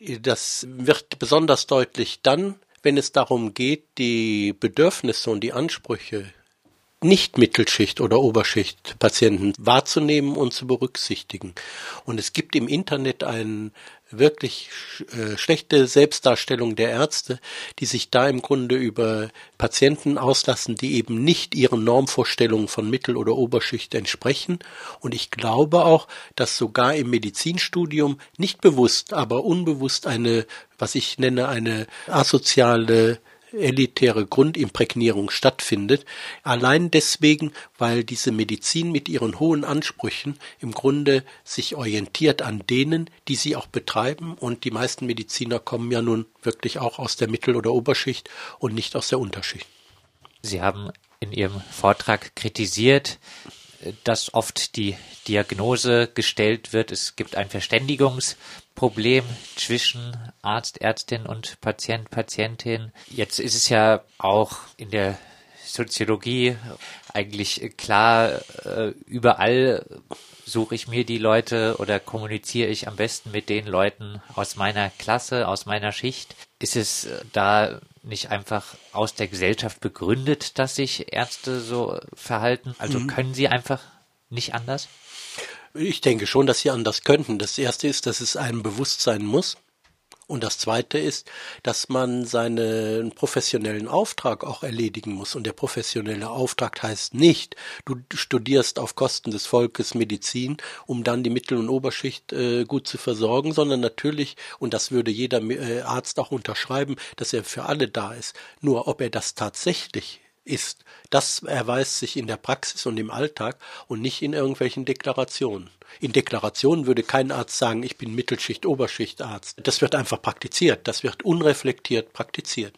Das wird besonders deutlich dann, wenn es darum geht, die Bedürfnisse und die Ansprüche nicht Mittelschicht oder Oberschicht Patienten wahrzunehmen und zu berücksichtigen. Und es gibt im Internet einen wirklich äh, schlechte Selbstdarstellung der Ärzte, die sich da im Grunde über Patienten auslassen, die eben nicht ihren Normvorstellungen von Mittel- oder Oberschicht entsprechen. Und ich glaube auch, dass sogar im Medizinstudium nicht bewusst, aber unbewusst eine, was ich nenne, eine asoziale elitäre Grundimprägnierung stattfindet, allein deswegen, weil diese Medizin mit ihren hohen Ansprüchen im Grunde sich orientiert an denen, die sie auch betreiben und die meisten Mediziner kommen ja nun wirklich auch aus der Mittel- oder Oberschicht und nicht aus der Unterschicht. Sie haben in Ihrem Vortrag kritisiert, dass oft die Diagnose gestellt wird, es gibt ein Verständigungsproblem zwischen Arzt, Ärztin und Patient, Patientin. Jetzt ist es ja auch in der Soziologie eigentlich klar, äh, überall suche ich mir die Leute oder kommuniziere ich am besten mit den Leuten aus meiner Klasse, aus meiner Schicht. Ist es da nicht einfach aus der Gesellschaft begründet, dass sich Ärzte so verhalten? Also mhm. können sie einfach nicht anders? Ich denke schon, dass sie anders könnten. Das erste ist, dass es einem bewusst sein muss, und das Zweite ist, dass man seinen professionellen Auftrag auch erledigen muss. Und der professionelle Auftrag heißt nicht, du studierst auf Kosten des Volkes Medizin, um dann die Mittel- und Oberschicht äh, gut zu versorgen, sondern natürlich, und das würde jeder äh, Arzt auch unterschreiben, dass er für alle da ist. Nur ob er das tatsächlich ist, das erweist sich in der Praxis und im Alltag und nicht in irgendwelchen Deklarationen. In Deklarationen würde kein Arzt sagen, ich bin Mittelschicht, Oberschichtarzt. Das wird einfach praktiziert, das wird unreflektiert praktiziert.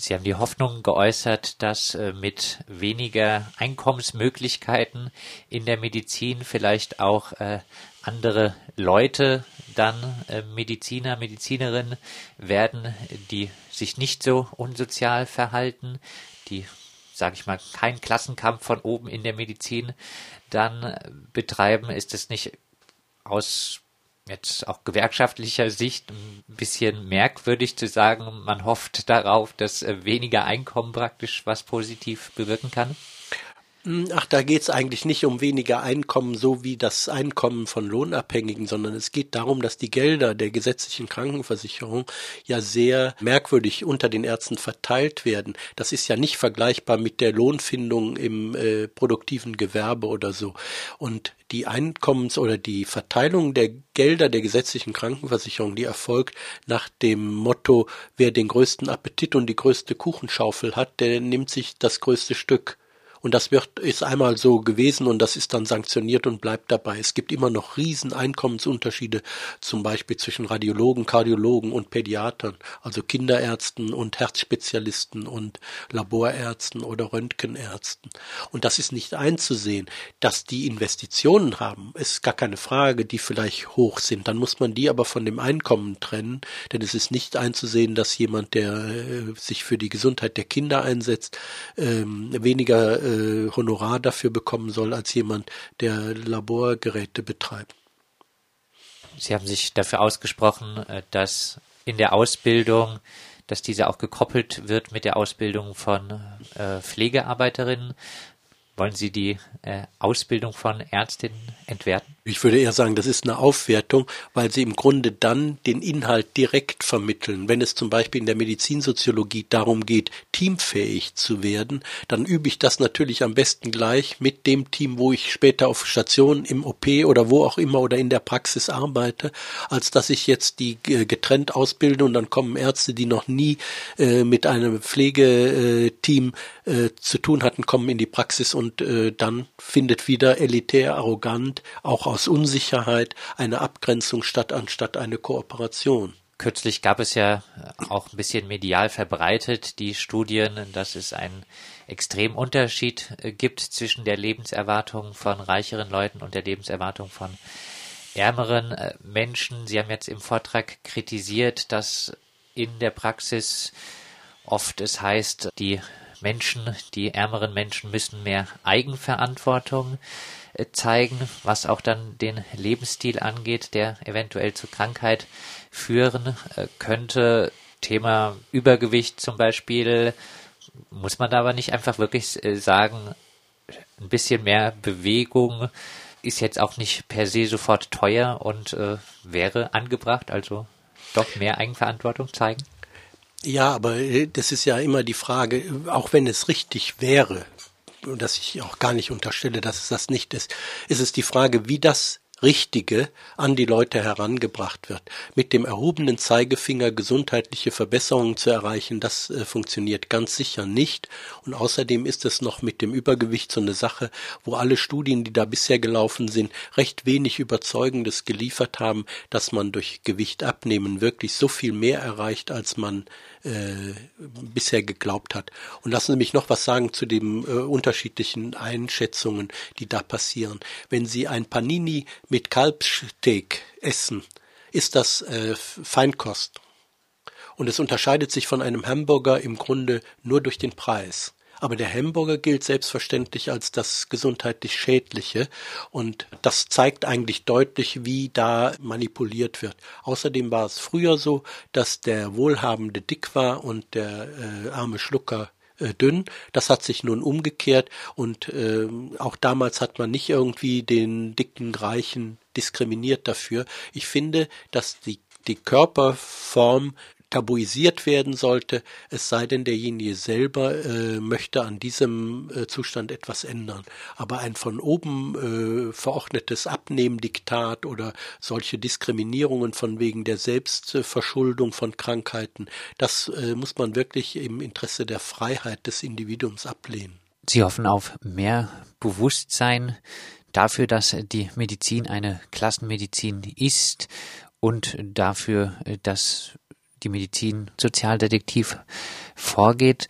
Sie haben die Hoffnung geäußert, dass äh, mit weniger Einkommensmöglichkeiten in der Medizin vielleicht auch äh, andere Leute dann äh, Mediziner, Medizinerinnen werden, die sich nicht so unsozial verhalten, die, sage ich mal, keinen Klassenkampf von oben in der Medizin dann betreiben, ist es nicht aus jetzt auch gewerkschaftlicher Sicht ein bisschen merkwürdig zu sagen, man hofft darauf, dass weniger Einkommen praktisch was positiv bewirken kann? Hm, ach, da geht es eigentlich nicht um weniger Einkommen, so wie das Einkommen von Lohnabhängigen, sondern es geht darum, dass die Gelder der gesetzlichen Krankenversicherung ja sehr merkwürdig unter den Ärzten verteilt werden. Das ist ja nicht vergleichbar mit der Lohnfindung im äh, produktiven Gewerbe oder so. Und die Einkommens- oder die Verteilung der Gelder der gesetzlichen Krankenversicherung, die erfolgt nach dem Motto, wer den größten Appetit und die größte Kuchenschaufel hat, der nimmt sich das größte Stück. Und das wird, ist einmal so gewesen und das ist dann sanktioniert und bleibt dabei. Es gibt immer noch riesen Einkommensunterschiede, zum Beispiel zwischen Radiologen, Kardiologen und Pädiatern, also Kinderärzten und Herzspezialisten und Laborärzten oder Röntgenärzten. Und das ist nicht einzusehen, dass die Investitionen haben, ist gar keine Frage, die vielleicht hoch sind. Dann muss man die aber von dem Einkommen trennen, denn es ist nicht einzusehen, dass jemand, der äh, sich für die Gesundheit der Kinder einsetzt, ähm, weniger äh, Honorar dafür bekommen soll als jemand, der Laborgeräte betreibt. Sie haben sich dafür ausgesprochen, äh, dass in der Ausbildung, dass diese auch gekoppelt wird mit der Ausbildung von äh, Pflegearbeiterinnen. Wollen Sie die äh, Ausbildung von Ärztinnen entwerten? Ich würde eher sagen, das ist eine Aufwertung, weil sie im Grunde dann den Inhalt direkt vermitteln. Wenn es zum Beispiel in der Medizinsoziologie darum geht, teamfähig zu werden, dann übe ich das natürlich am besten gleich mit dem Team, wo ich später auf Station im OP oder wo auch immer oder in der Praxis arbeite, als dass ich jetzt die äh, getrennt ausbilde und dann kommen Ärzte, die noch nie äh, mit einem Pflegeteam äh, zu tun hatten, kommen in die Praxis und dann findet wieder elitär, arrogant, auch aus aus Unsicherheit eine Abgrenzung statt anstatt eine Kooperation. Kürzlich gab es ja auch ein bisschen medial verbreitet die Studien, dass es einen extremen Unterschied äh, gibt zwischen der Lebenserwartung von reicheren Leuten und der Lebenserwartung von ärmeren äh, Menschen. Sie haben jetzt im Vortrag kritisiert, dass in der Praxis oft es heißt, die Menschen, die ärmeren Menschen müssen mehr Eigenverantwortung äh, zeigen, was auch dann den Lebensstil angeht, der eventuell zu Krankheit führen äh, könnte. Thema Übergewicht zum Beispiel, muss man da aber nicht einfach wirklich äh, sagen, ein bisschen mehr Bewegung ist jetzt auch nicht per se sofort teuer und äh, wäre angebracht, also doch mehr Eigenverantwortung zeigen? Ja, aber äh, das ist ja immer die Frage, auch wenn es richtig wäre, dass ich auch gar nicht unterstelle, dass es das nicht ist, ist es die Frage, wie das Richtige an die Leute herangebracht wird. Mit dem erhobenen Zeigefinger gesundheitliche Verbesserungen zu erreichen, das äh, funktioniert ganz sicher nicht. Und außerdem ist es noch mit dem Übergewicht so eine Sache, wo alle Studien, die da bisher gelaufen sind, recht wenig Überzeugendes geliefert haben, dass man durch Gewicht abnehmen wirklich so viel mehr erreicht, als man äh, bisher geglaubt hat. Und lassen Sie mich noch was sagen zu den äh, unterschiedlichen Einschätzungen, die da passieren. Wenn Sie ein Panini mit Kalbsteak essen, ist das äh, Feinkost. Und es unterscheidet sich von einem Hamburger im Grunde nur durch den Preis. Aber der Hamburger gilt selbstverständlich als das gesundheitlich Schädliche und das zeigt eigentlich deutlich, wie da manipuliert wird. Außerdem war es früher so, dass der Wohlhabende dick war und der äh, arme Schlucker äh, dünn. Das hat sich nun umgekehrt und äh, auch damals hat man nicht irgendwie den dicken Reichen diskriminiert dafür. Ich finde, dass die die Körperform tabuisiert werden sollte, es sei denn, derjenige selber äh, möchte an diesem äh, Zustand etwas ändern. Aber ein von oben äh, verordnetes Abnehmdiktat oder solche Diskriminierungen von wegen der Selbstverschuldung von Krankheiten, das äh, muss man wirklich im Interesse der Freiheit des Individuums ablehnen. Sie hoffen auf mehr Bewusstsein dafür, dass die Medizin eine Klassenmedizin ist und dafür, dass die Medizin Sozialdetektiv vorgeht.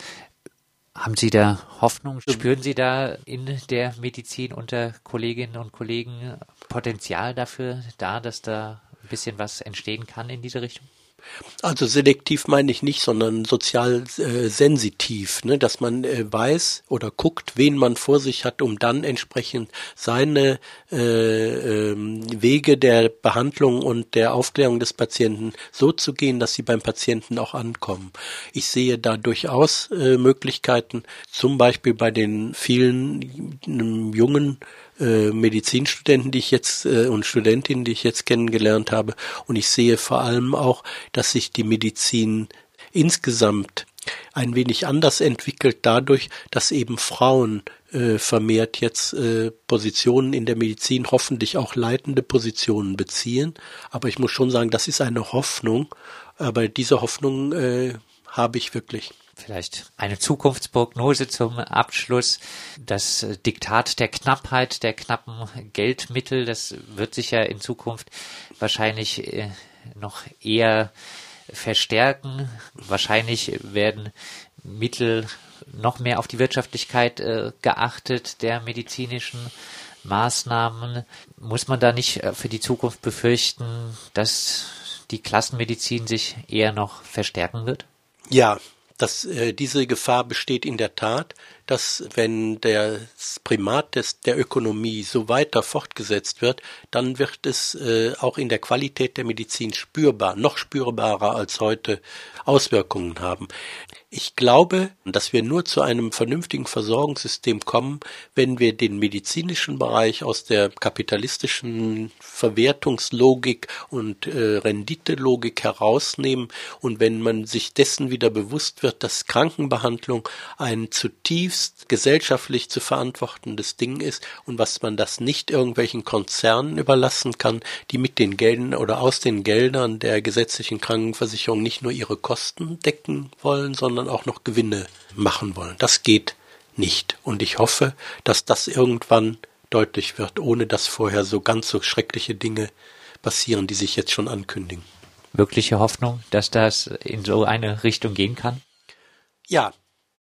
Haben Sie da Hoffnung? Spüren Sie da in der Medizin unter Kolleginnen und Kollegen Potenzial dafür da, dass da ein bisschen was entstehen kann in diese Richtung? Also selektiv meine ich nicht, sondern sozial äh, sensitiv, ne? dass man äh, weiß oder guckt, wen man vor sich hat, um dann entsprechend seine äh, äh, Wege der Behandlung und der Aufklärung des Patienten so zu gehen, dass sie beim Patienten auch ankommen. Ich sehe da durchaus äh, Möglichkeiten, zum Beispiel bei den vielen äh, jungen äh, Medizinstudenten, die ich jetzt äh, und Studentinnen, die ich jetzt kennengelernt habe. Und ich sehe vor allem auch, dass sich die Medizin insgesamt ein wenig anders entwickelt dadurch, dass eben Frauen äh, vermehrt jetzt äh, Positionen in der Medizin, hoffentlich auch leitende Positionen beziehen. Aber ich muss schon sagen, das ist eine Hoffnung. Aber diese Hoffnung äh, habe ich wirklich. Vielleicht eine Zukunftsprognose zum Abschluss. Das Diktat der Knappheit, der knappen Geldmittel, das wird sich ja in Zukunft wahrscheinlich äh, noch eher verstärken. Wahrscheinlich werden Mittel noch mehr auf die Wirtschaftlichkeit äh, geachtet der medizinischen Maßnahmen. Muss man da nicht äh, für die Zukunft befürchten, dass die Klassenmedizin sich eher noch verstärken wird? Ja, dass äh, diese Gefahr besteht in der Tat, dass wenn das Primat des, der Ökonomie so weiter fortgesetzt wird, dann wird es äh, auch in der Qualität der Medizin spürbar, noch spürbarer als heute Auswirkungen haben. Ich glaube, dass wir nur zu einem vernünftigen Versorgungssystem kommen, wenn wir den medizinischen Bereich aus der kapitalistischen Verwertungslogik und äh, Renditelogik herausnehmen und wenn man sich dessen wieder bewusst wird, dass Krankenbehandlung ein zutiefst gesellschaftlich zu verantwortendes Ding ist und was man das nicht irgendwelchen Konzernen überlassen kann, die mit den Geldern oder aus den Geldern der gesetzlichen Krankenversicherung nicht nur ihre Kosten decken wollen, sondern sondern auch noch Gewinne machen wollen. Das geht nicht. Und ich hoffe, dass das irgendwann deutlich wird, ohne dass vorher so ganz so schreckliche Dinge passieren, die sich jetzt schon ankündigen. Wirkliche Hoffnung, dass das in so eine Richtung gehen kann? Ja,